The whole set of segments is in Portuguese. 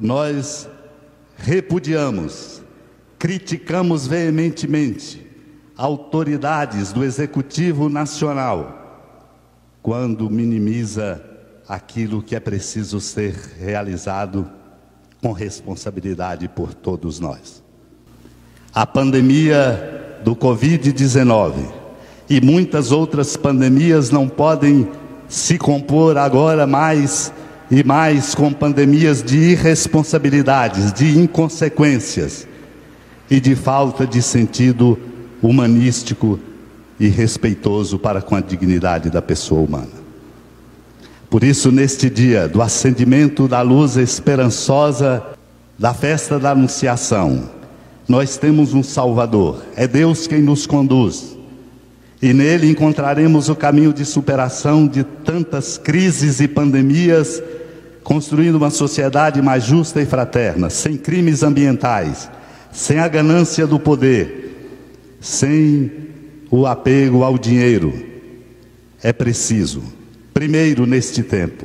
nós repudiamos, criticamos veementemente autoridades do Executivo Nacional quando minimiza aquilo que é preciso ser realizado com responsabilidade por todos nós. A pandemia do Covid-19 e muitas outras pandemias não podem se compor agora mais e mais com pandemias de irresponsabilidades, de inconsequências e de falta de sentido humanístico e respeitoso para com a dignidade da pessoa humana. Por isso, neste dia do acendimento da luz esperançosa da festa da Anunciação, nós temos um Salvador, é Deus quem nos conduz. E nele encontraremos o caminho de superação de tantas crises e pandemias, construindo uma sociedade mais justa e fraterna, sem crimes ambientais, sem a ganância do poder, sem o apego ao dinheiro. É preciso, primeiro neste tempo,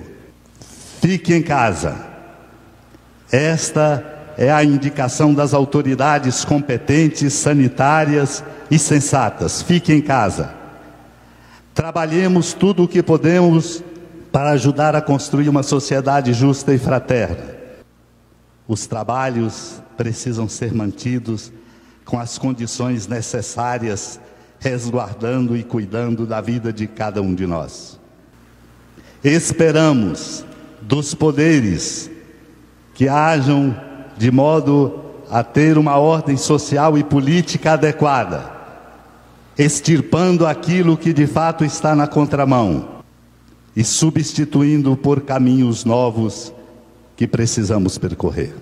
fique em casa. Esta é a indicação das autoridades competentes, sanitárias e sensatas. Fique em casa. Trabalhemos tudo o que podemos para ajudar a construir uma sociedade justa e fraterna. Os trabalhos precisam ser mantidos com as condições necessárias resguardando e cuidando da vida de cada um de nós. Esperamos dos poderes que hajam de modo a ter uma ordem social e política adequada, extirpando aquilo que de fato está na contramão e substituindo por caminhos novos que precisamos percorrer.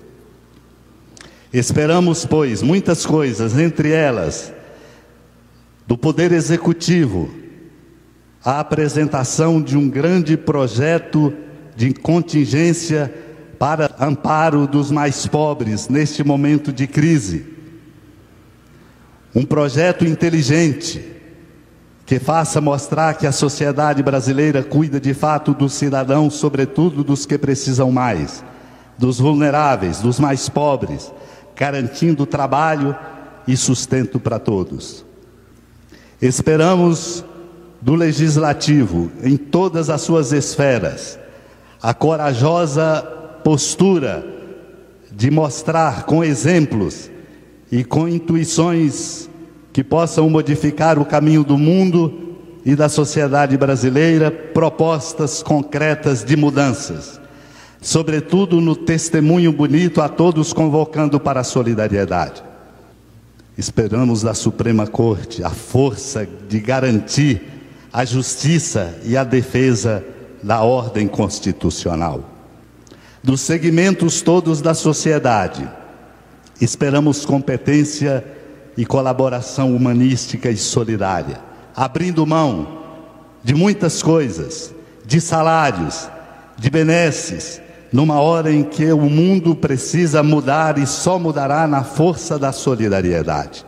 Esperamos, pois, muitas coisas, entre elas, do Poder Executivo a apresentação de um grande projeto de contingência para amparo dos mais pobres neste momento de crise. Um projeto inteligente que faça mostrar que a sociedade brasileira cuida de fato dos cidadãos, sobretudo dos que precisam mais, dos vulneráveis, dos mais pobres, garantindo trabalho e sustento para todos. Esperamos do legislativo, em todas as suas esferas, a corajosa postura de mostrar com exemplos e com intuições que possam modificar o caminho do mundo e da sociedade brasileira propostas concretas de mudanças, sobretudo no testemunho bonito a todos convocando para a solidariedade. Esperamos da Suprema Corte a força de garantir a justiça e a defesa da ordem constitucional. Dos segmentos todos da sociedade, esperamos competência e colaboração humanística e solidária, abrindo mão de muitas coisas, de salários, de benesses, numa hora em que o mundo precisa mudar e só mudará na força da solidariedade.